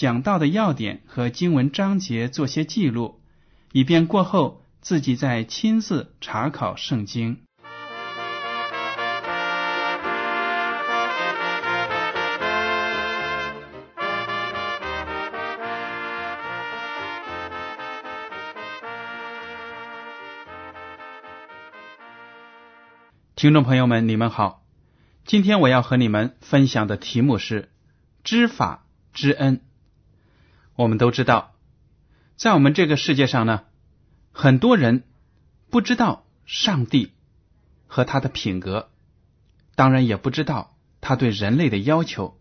讲到的要点和经文章节做些记录，以便过后自己再亲自查考圣经。听众朋友们，你们好。今天我要和你们分享的题目是“知法知恩”。我们都知道，在我们这个世界上呢，很多人不知道上帝和他的品格，当然也不知道他对人类的要求。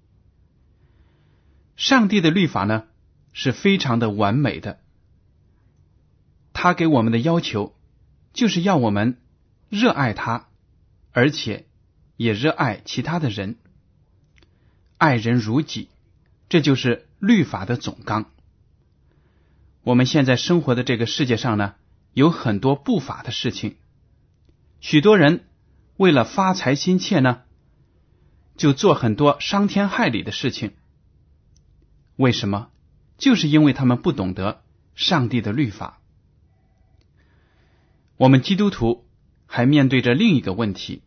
上帝的律法呢是非常的完美的，他给我们的要求就是要我们热爱他。而且也热爱其他的人，爱人如己，这就是律法的总纲。我们现在生活的这个世界上呢，有很多不法的事情，许多人为了发财心切呢，就做很多伤天害理的事情。为什么？就是因为他们不懂得上帝的律法。我们基督徒。还面对着另一个问题：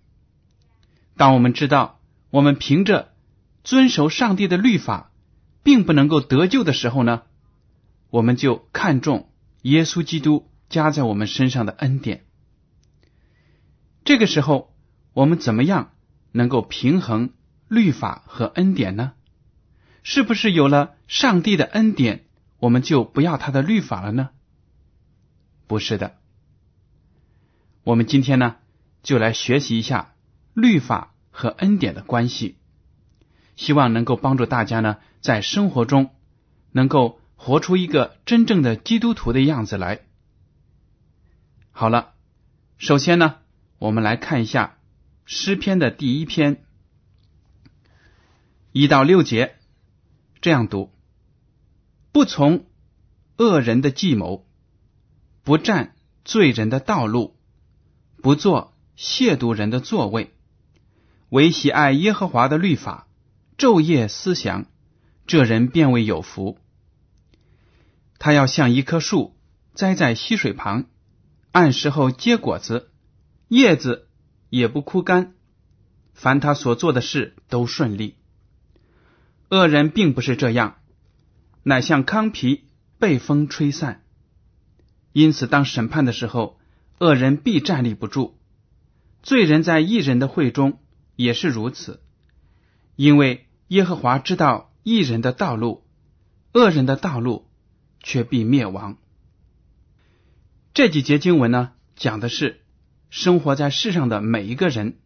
当我们知道我们凭着遵守上帝的律法，并不能够得救的时候呢，我们就看重耶稣基督加在我们身上的恩典。这个时候，我们怎么样能够平衡律法和恩典呢？是不是有了上帝的恩典，我们就不要他的律法了呢？不是的。我们今天呢，就来学习一下律法和恩典的关系，希望能够帮助大家呢，在生活中能够活出一个真正的基督徒的样子来。好了，首先呢，我们来看一下诗篇的第一篇一到六节，这样读：不从恶人的计谋，不占罪人的道路。不做亵渎人的座位，唯喜爱耶和华的律法，昼夜思想，这人便为有福。他要像一棵树栽在溪水旁，按时候结果子，叶子也不枯干。凡他所做的事都顺利。恶人并不是这样，乃像糠皮被风吹散。因此，当审判的时候。恶人必站立不住，罪人在异人的会中也是如此，因为耶和华知道异人的道路，恶人的道路却必灭亡。这几节经文呢，讲的是生活在世上的每一个人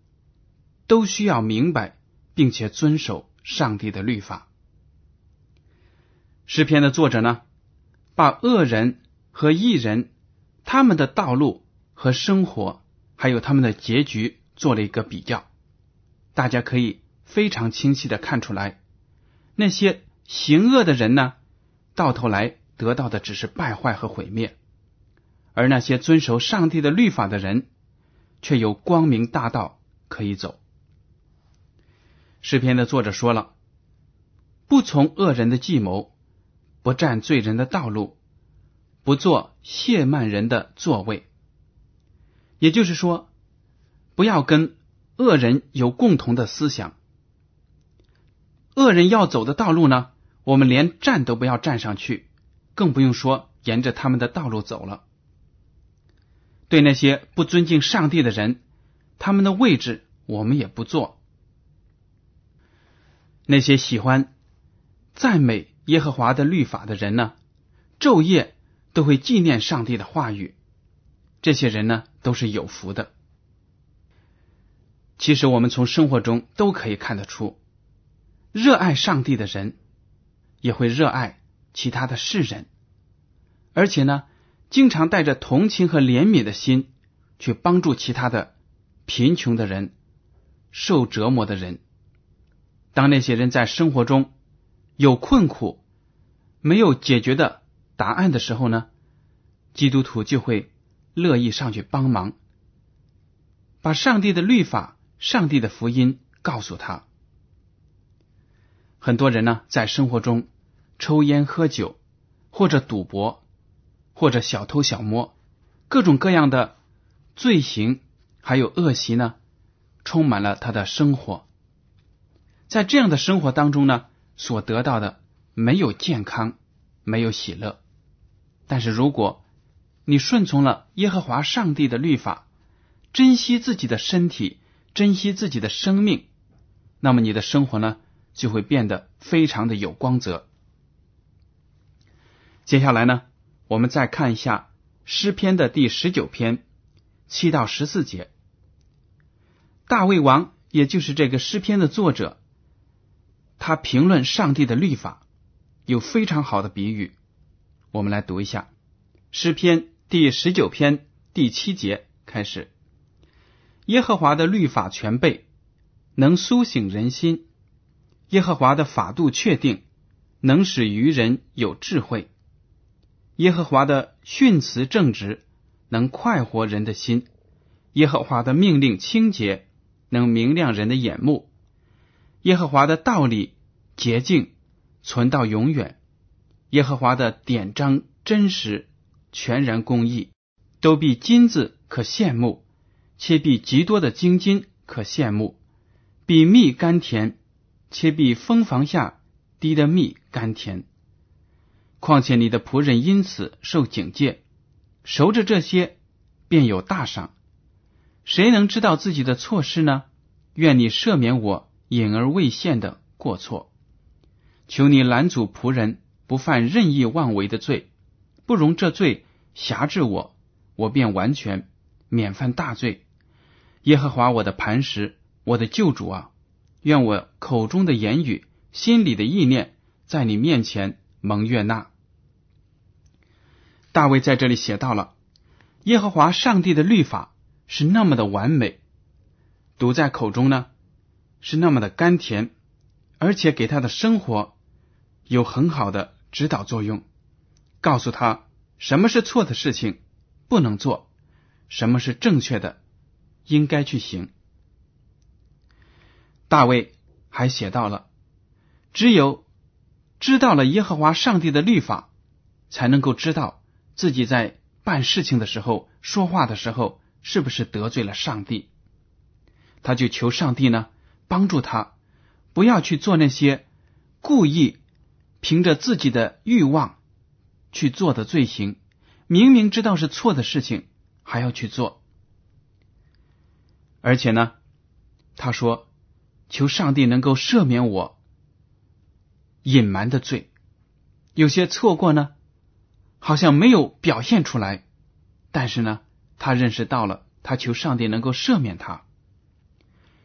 都需要明白并且遵守上帝的律法。诗篇的作者呢，把恶人和异人他们的道路。和生活还有他们的结局做了一个比较，大家可以非常清晰的看出来，那些行恶的人呢，到头来得到的只是败坏和毁灭；而那些遵守上帝的律法的人，却有光明大道可以走。诗篇的作者说了：“不从恶人的计谋，不占罪人的道路，不做亵慢人的座位。”也就是说，不要跟恶人有共同的思想。恶人要走的道路呢，我们连站都不要站上去，更不用说沿着他们的道路走了。对那些不尊敬上帝的人，他们的位置我们也不坐。那些喜欢赞美耶和华的律法的人呢，昼夜都会纪念上帝的话语。这些人呢，都是有福的。其实我们从生活中都可以看得出，热爱上帝的人也会热爱其他的世人，而且呢，经常带着同情和怜悯的心去帮助其他的贫穷的人、受折磨的人。当那些人在生活中有困苦、没有解决的答案的时候呢，基督徒就会乐意上去帮忙，把上帝的律法。上帝的福音告诉他，很多人呢在生活中抽烟喝酒，或者赌博，或者小偷小摸，各种各样的罪行还有恶习呢，充满了他的生活。在这样的生活当中呢，所得到的没有健康，没有喜乐。但是如果你顺从了耶和华上帝的律法，珍惜自己的身体。珍惜自己的生命，那么你的生活呢就会变得非常的有光泽。接下来呢，我们再看一下诗篇的第十九篇七到十四节。大卫王，也就是这个诗篇的作者，他评论上帝的律法有非常好的比喻。我们来读一下诗篇第十九篇第七节开始。耶和华的律法全备，能苏醒人心；耶和华的法度确定，能使愚人有智慧；耶和华的训词正直，能快活人的心；耶和华的命令清洁，能明亮人的眼目；耶和华的道理洁净，存到永远；耶和华的典章真实，全然公义，都比金子可羡慕。且比极多的精金可羡慕，比蜜甘甜，且比蜂房下滴的蜜甘甜。况且你的仆人因此受警戒，熟着这些，便有大赏。谁能知道自己的错失呢？愿你赦免我隐而未现的过错。求你拦阻仆人不犯任意妄为的罪，不容这罪辖制我，我便完全免犯大罪。耶和华我的磐石，我的救主啊，愿我口中的言语、心里的意念，在你面前蒙悦纳。大卫在这里写到了耶和华上帝的律法是那么的完美，读在口中呢是那么的甘甜，而且给他的生活有很好的指导作用，告诉他什么是错的事情不能做，什么是正确的。应该去行。大卫还写到了，只有知道了耶和华上帝的律法，才能够知道自己在办事情的时候、说话的时候是不是得罪了上帝。他就求上帝呢帮助他，不要去做那些故意凭着自己的欲望去做的罪行，明明知道是错的事情还要去做。而且呢，他说：“求上帝能够赦免我隐瞒的罪，有些错过呢，好像没有表现出来，但是呢，他认识到了，他求上帝能够赦免他。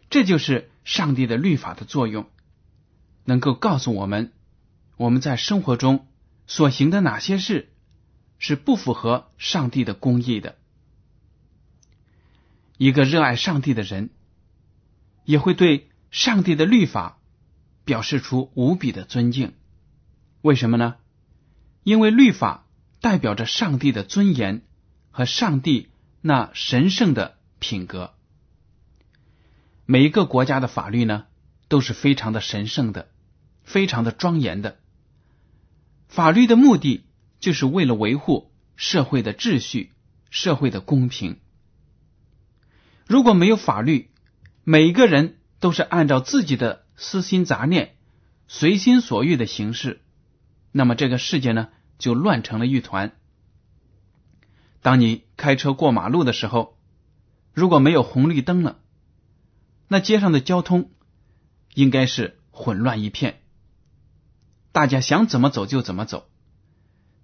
这就是上帝的律法的作用，能够告诉我们，我们在生活中所行的哪些事是不符合上帝的公义的。”一个热爱上帝的人，也会对上帝的律法表示出无比的尊敬。为什么呢？因为律法代表着上帝的尊严和上帝那神圣的品格。每一个国家的法律呢，都是非常的神圣的，非常的庄严的。法律的目的就是为了维护社会的秩序、社会的公平。如果没有法律，每一个人都是按照自己的私心杂念、随心所欲的形式，那么这个世界呢就乱成了一团。当你开车过马路的时候，如果没有红绿灯了，那街上的交通应该是混乱一片，大家想怎么走就怎么走，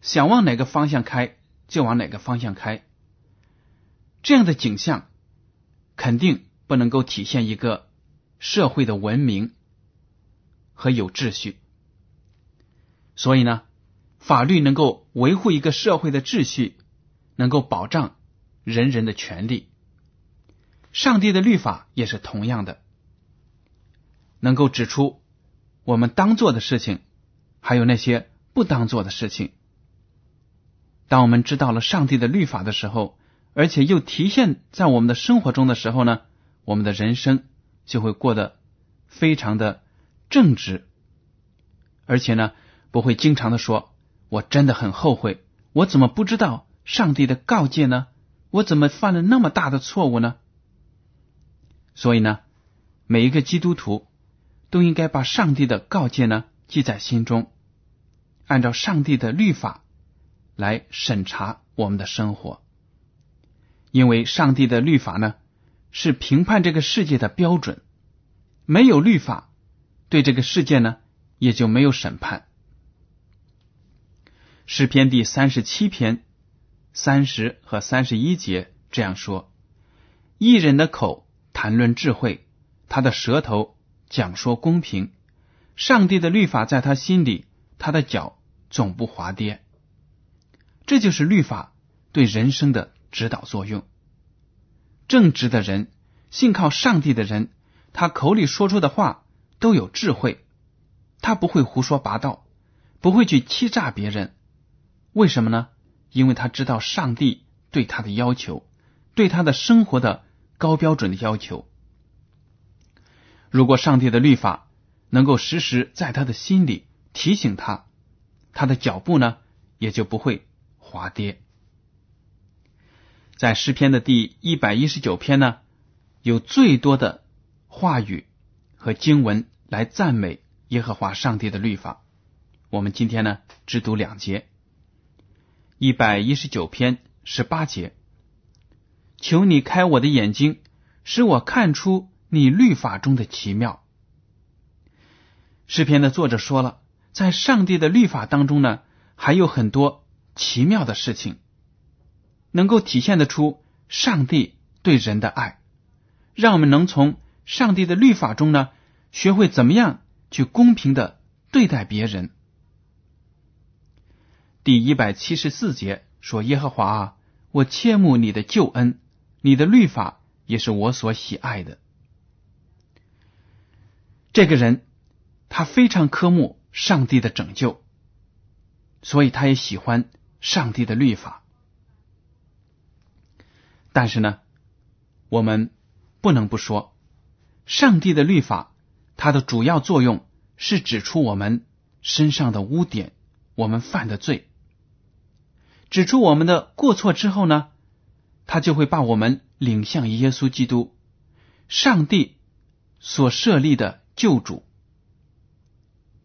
想往哪个方向开就往哪个方向开。这样的景象肯定不能够体现一个社会的文明和有秩序。所以呢，法律能够维护一个社会的秩序，能够保障人人的权利。上帝的律法也是同样的，能够指出我们当做的事情，还有那些不当做的事情。当我们知道了上帝的律法的时候，而且又体现在我们的生活中的时候呢，我们的人生就会过得非常的正直，而且呢。不会经常的说：“我真的很后悔，我怎么不知道上帝的告诫呢？我怎么犯了那么大的错误呢？”所以呢，每一个基督徒都应该把上帝的告诫呢记在心中，按照上帝的律法来审查我们的生活，因为上帝的律法呢是评判这个世界的标准，没有律法，对这个世界呢也就没有审判。诗篇第三十七篇三十和三十一节这样说：“一人的口谈论智慧，他的舌头讲说公平。上帝的律法在他心里，他的脚总不滑跌。”这就是律法对人生的指导作用。正直的人，信靠上帝的人，他口里说出的话都有智慧，他不会胡说八道，不会去欺诈别人。为什么呢？因为他知道上帝对他的要求，对他的生活的高标准的要求。如果上帝的律法能够时时在他的心里提醒他，他的脚步呢也就不会滑跌。在诗篇的第一百一十九篇呢，有最多的话语和经文来赞美耶和华上帝的律法。我们今天呢只读两节。一百一十九篇十八节，求你开我的眼睛，使我看出你律法中的奇妙。诗篇的作者说了，在上帝的律法当中呢，还有很多奇妙的事情，能够体现得出上帝对人的爱，让我们能从上帝的律法中呢，学会怎么样去公平的对待别人。第一百七十四节说：“耶和华啊，我切慕你的救恩，你的律法也是我所喜爱的。”这个人他非常渴慕上帝的拯救，所以他也喜欢上帝的律法。但是呢，我们不能不说，上帝的律法它的主要作用是指出我们身上的污点，我们犯的罪。指出我们的过错之后呢，他就会把我们领向耶稣基督，上帝所设立的救主。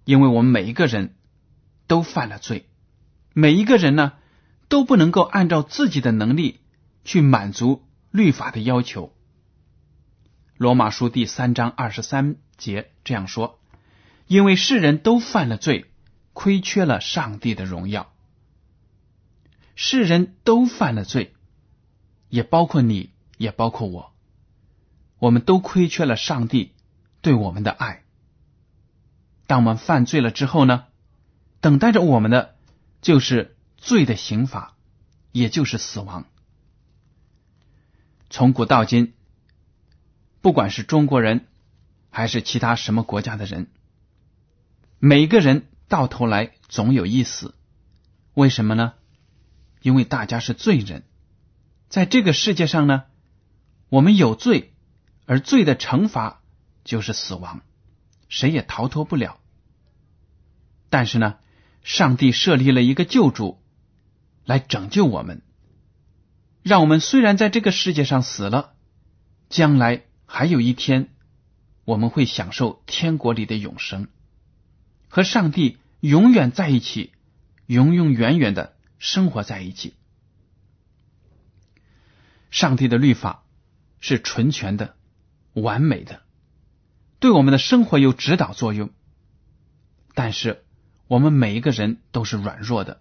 因为我们每一个人都犯了罪，每一个人呢都不能够按照自己的能力去满足律法的要求。罗马书第三章二十三节这样说：“因为世人都犯了罪，亏缺了上帝的荣耀。”世人都犯了罪，也包括你，也包括我。我们都亏缺了上帝对我们的爱。当我们犯罪了之后呢，等待着我们的就是罪的刑罚，也就是死亡。从古到今，不管是中国人还是其他什么国家的人，每个人到头来总有一死。为什么呢？因为大家是罪人，在这个世界上呢，我们有罪，而罪的惩罚就是死亡，谁也逃脱不了。但是呢，上帝设立了一个救主来拯救我们，让我们虽然在这个世界上死了，将来还有一天我们会享受天国里的永生，和上帝永远在一起，永永远远的生活在一起。上帝的律法是纯全的、完美的，对我们的生活有指导作用。但是，我们每一个人都是软弱的，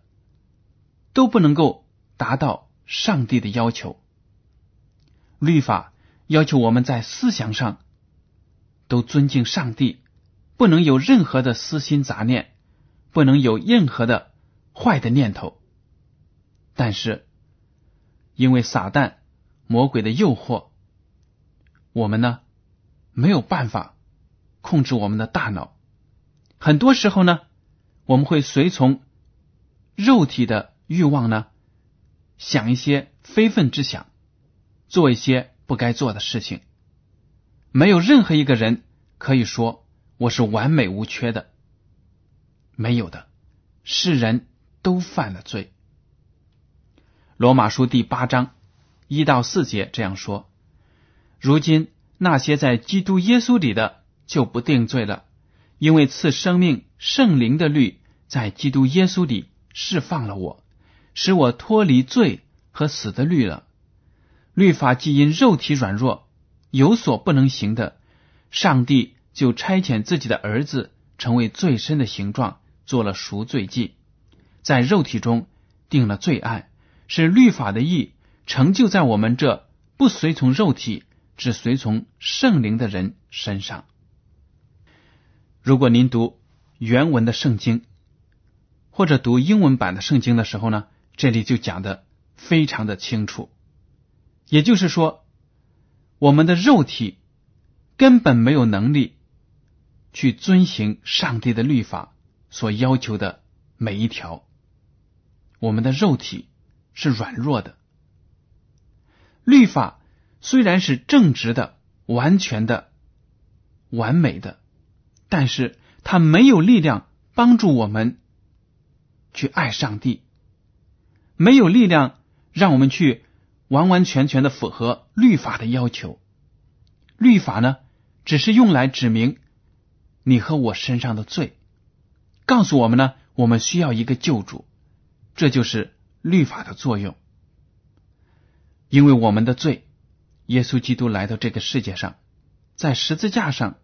都不能够达到上帝的要求。律法要求我们在思想上都尊敬上帝，不能有任何的私心杂念，不能有任何的坏的念头。但是，因为撒旦。魔鬼的诱惑，我们呢没有办法控制我们的大脑。很多时候呢，我们会随从肉体的欲望呢，想一些非分之想，做一些不该做的事情。没有任何一个人可以说我是完美无缺的，没有的，世人都犯了罪。罗马书第八章。一到四节这样说：如今那些在基督耶稣里的就不定罪了，因为赐生命圣灵的律在基督耶稣里释放了我，使我脱离罪和死的律了。律法既因肉体软弱有所不能行的，上帝就差遣自己的儿子成为最深的形状，做了赎罪祭，在肉体中定了罪案，是律法的义。成就在我们这不随从肉体，只随从圣灵的人身上。如果您读原文的圣经，或者读英文版的圣经的时候呢，这里就讲的非常的清楚。也就是说，我们的肉体根本没有能力去遵行上帝的律法所要求的每一条。我们的肉体是软弱的。律法虽然是正直的、完全的、完美的，但是它没有力量帮助我们去爱上帝，没有力量让我们去完完全全的符合律法的要求。律法呢，只是用来指明你和我身上的罪，告诉我们呢，我们需要一个救主，这就是律法的作用。因为我们的罪，耶稣基督来到这个世界上，在十字架上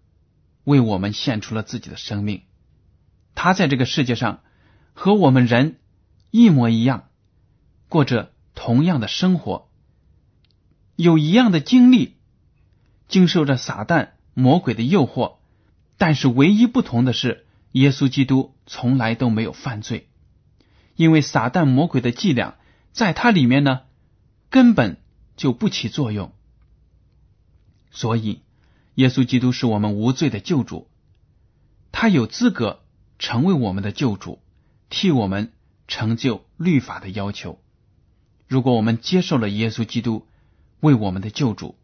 为我们献出了自己的生命。他在这个世界上和我们人一模一样，过着同样的生活，有一样的经历，经受着撒旦魔鬼的诱惑。但是唯一不同的是，耶稣基督从来都没有犯罪，因为撒旦魔鬼的伎俩在他里面呢。根本就不起作用，所以耶稣基督是我们无罪的救主，他有资格成为我们的救主，替我们成就律法的要求。如果我们接受了耶稣基督为我们的救主，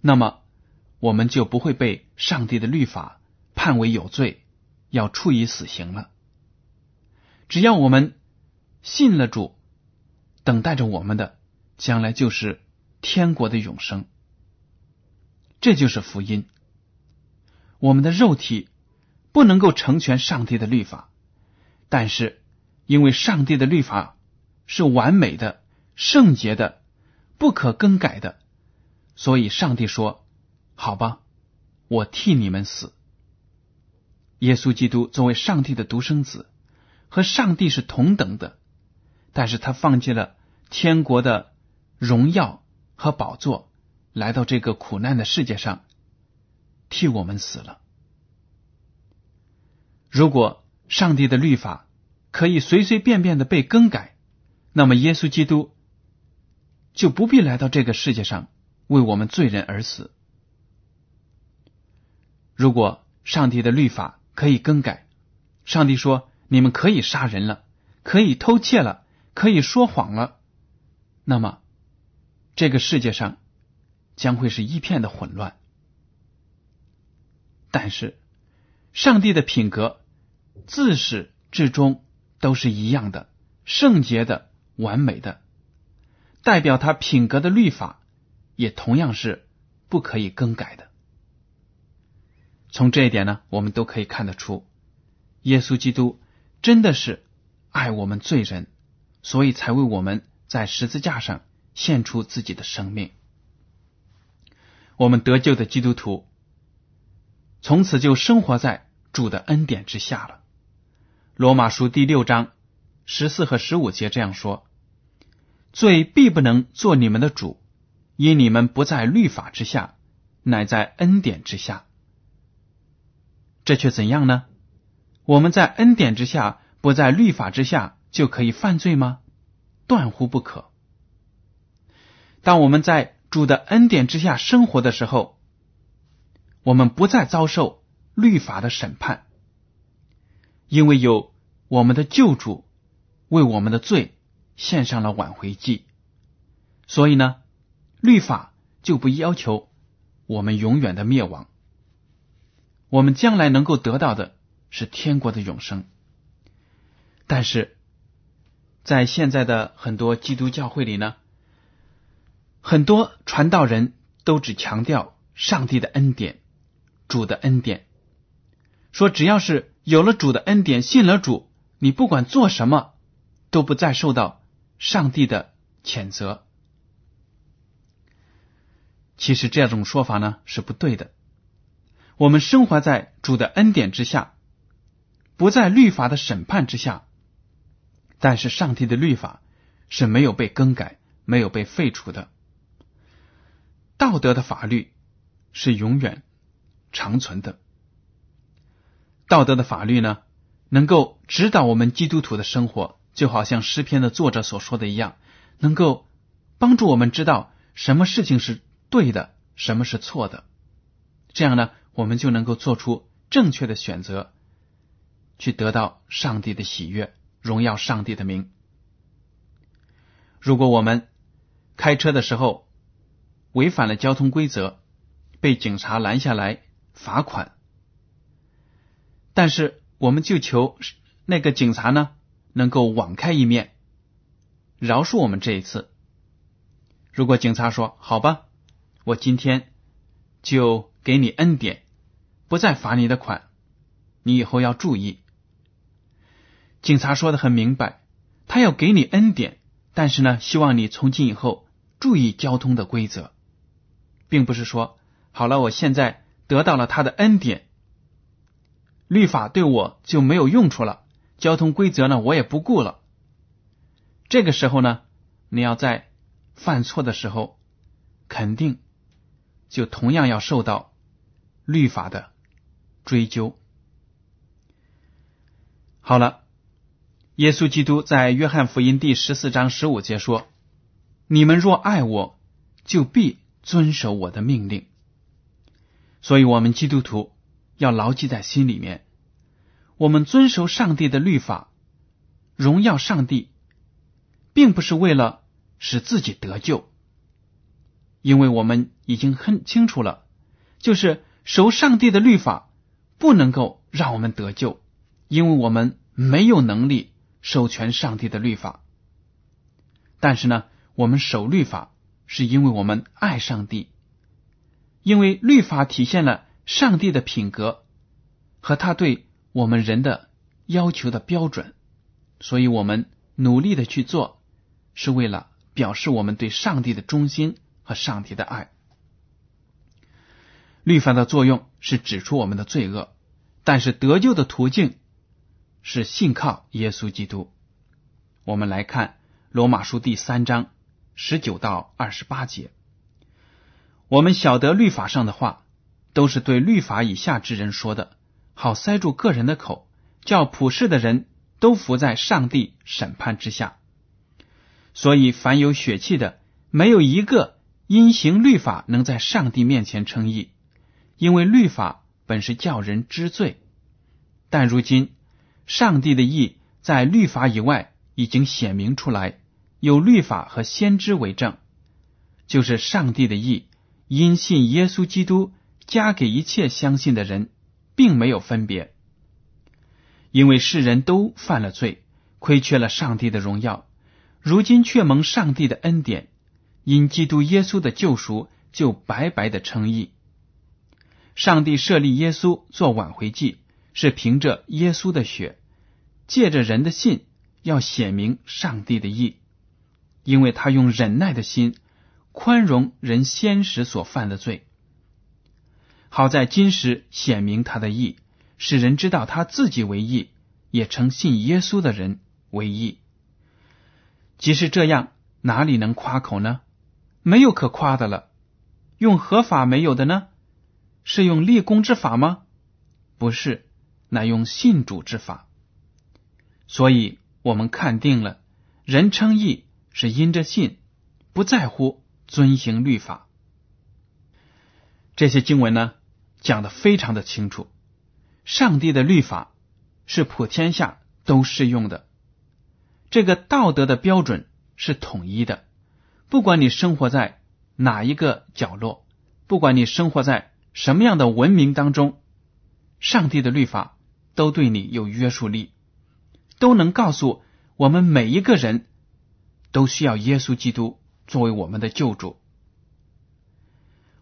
那么我们就不会被上帝的律法判为有罪，要处以死刑了。只要我们信了主，等待着我们的。将来就是天国的永生，这就是福音。我们的肉体不能够成全上帝的律法，但是因为上帝的律法是完美的、圣洁的、不可更改的，所以上帝说：“好吧，我替你们死。”耶稣基督作为上帝的独生子，和上帝是同等的，但是他放弃了天国的。荣耀和宝座来到这个苦难的世界上，替我们死了。如果上帝的律法可以随随便便的被更改，那么耶稣基督就不必来到这个世界上为我们罪人而死。如果上帝的律法可以更改，上帝说你们可以杀人了，可以偷窃了，可以说谎了，那么。这个世界上将会是一片的混乱，但是上帝的品格自始至终都是一样的，圣洁的、完美的，代表他品格的律法也同样是不可以更改的。从这一点呢，我们都可以看得出，耶稣基督真的是爱我们罪人，所以才为我们在十字架上献出自己的生命。我们得救的基督徒，从此就生活在主的恩典之下了。罗马书第六章十四和十五节这样说：“罪必不能做你们的主，因你们不在律法之下，乃在恩典之下。”这却怎样呢？我们在恩典之下，不在律法之下，就可以犯罪吗？断乎不可。当我们在主的恩典之下生活的时候，我们不再遭受律法的审判，因为有我们的救主为我们的罪献上了挽回祭，所以呢，律法就不要求我们永远的灭亡。我们将来能够得到的是天国的永生，但是在现在的很多基督教会里呢，很多传道人都只强调上帝的恩典、主的恩典，说只要是有了主的恩典，信了主，你不管做什么都不再受到上帝的谴责。其实这种说法呢是不对的。我们生活在主的恩典之下，不在律法的审判之下。但是上帝的律法是没有被更改、没有被废除的。道德的法律是永远长存的。道德的法律呢，能够指导我们基督徒的生活，就好像诗篇的作者所说的一样，能够帮助我们知道什么事情是对的，什么是错的。这样呢？我们就能够做出正确的选择，去得到上帝的喜悦，荣耀上帝的名。如果我们开车的时候违反了交通规则，被警察拦下来罚款，但是我们就求那个警察呢能够网开一面，饶恕我们这一次。如果警察说：“好吧，我今天就给你恩典。”不再罚你的款，你以后要注意。警察说的很明白，他要给你恩典，但是呢，希望你从今以后注意交通的规则，并不是说好了，我现在得到了他的恩典，律法对我就没有用处了，交通规则呢我也不顾了。这个时候呢，你要在犯错的时候，肯定就同样要受到律法的。追究好了，耶稣基督在约翰福音第十四章十五节说：“你们若爱我，就必遵守我的命令。”所以，我们基督徒要牢记在心里面：我们遵守上帝的律法，荣耀上帝，并不是为了使自己得救，因为我们已经很清楚了，就是守上帝的律法。不能够让我们得救，因为我们没有能力授权上帝的律法。但是呢，我们守律法是因为我们爱上帝，因为律法体现了上帝的品格和他对我们人的要求的标准，所以我们努力的去做，是为了表示我们对上帝的忠心和上帝的爱。律法的作用是指出我们的罪恶。但是得救的途径是信靠耶稣基督。我们来看罗马书第三章十九到二十八节。我们晓得律法上的话都是对律法以下之人说的，好塞住个人的口，叫普世的人都伏在上帝审判之下。所以凡有血气的，没有一个因行律法能在上帝面前称义，因为律法。本是叫人知罪，但如今上帝的意在律法以外已经显明出来，有律法和先知为证，就是上帝的意因信耶稣基督加给一切相信的人，并没有分别，因为世人都犯了罪，亏缺了上帝的荣耀，如今却蒙上帝的恩典，因基督耶稣的救赎，就白白的称义。上帝设立耶稣做挽回祭，是凭着耶稣的血，借着人的信，要显明上帝的意，因为他用忍耐的心宽容人先时所犯的罪，好在今时显明他的义，使人知道他自己为义，也称信耶稣的人为义。即使这样，哪里能夸口呢？没有可夸的了。用合法没有的呢？是用立功之法吗？不是，乃用信主之法。所以我们看定了，人称义是因着信，不在乎遵行律法。这些经文呢，讲的非常的清楚。上帝的律法是普天下都适用的，这个道德的标准是统一的，不管你生活在哪一个角落，不管你生活在什么样的文明当中，上帝的律法都对你有约束力。都能告诉我们每一个人都需要耶稣基督作为我们的救主。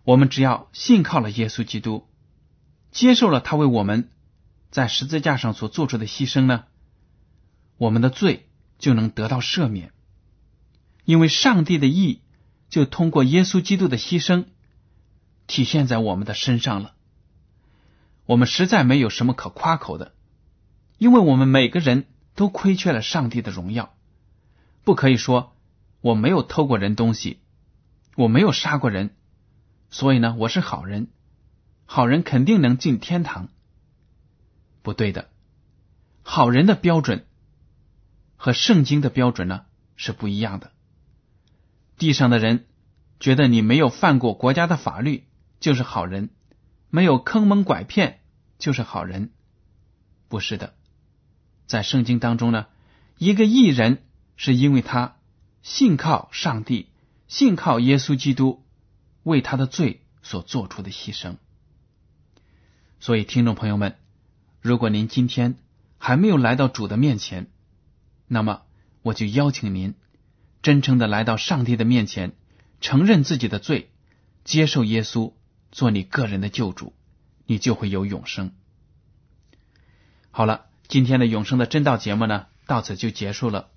我们只要信靠了耶稣基督，接受了他为我们在十字架上所做出的牺牲呢，我们的罪就能得到赦免。因为上帝的意就通过耶稣基督的牺牲体现在我们的身上了。我们实在没有什么可夸口的，因为我们每个人。都亏缺了上帝的荣耀，不可以说我没有偷过人东西，我没有杀过人，所以呢，我是好人，好人肯定能进天堂。不对的，好人的标准和圣经的标准呢是不一样的。地上的人觉得你没有犯过国家的法律就是好人，没有坑蒙拐骗就是好人，不是的。在圣经当中呢，一个艺人是因为他信靠上帝，信靠耶稣基督为他的罪所做出的牺牲。所以，听众朋友们，如果您今天还没有来到主的面前，那么我就邀请您真诚的来到上帝的面前，承认自己的罪，接受耶稣做你个人的救主，你就会有永生。好了。今天的永生的真道节目呢，到此就结束了。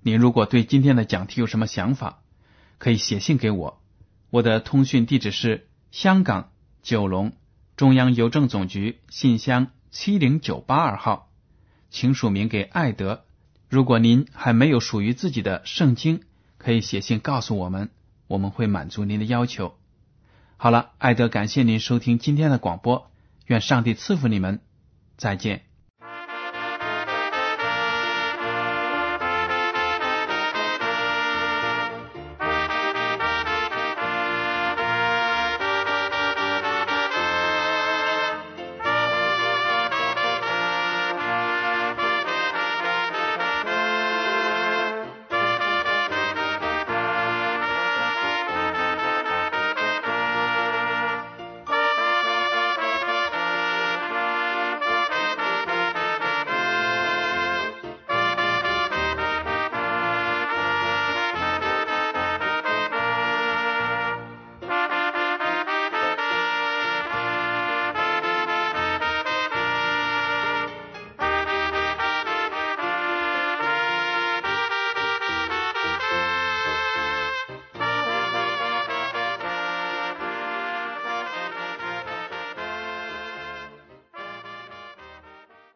您如果对今天的讲题有什么想法，可以写信给我。我的通讯地址是香港九龙中央邮政总局信箱七零九八二号，请署名给艾德。如果您还没有属于自己的圣经，可以写信告诉我们，我们会满足您的要求。好了，艾德，感谢您收听今天的广播，愿上帝赐福你们，再见。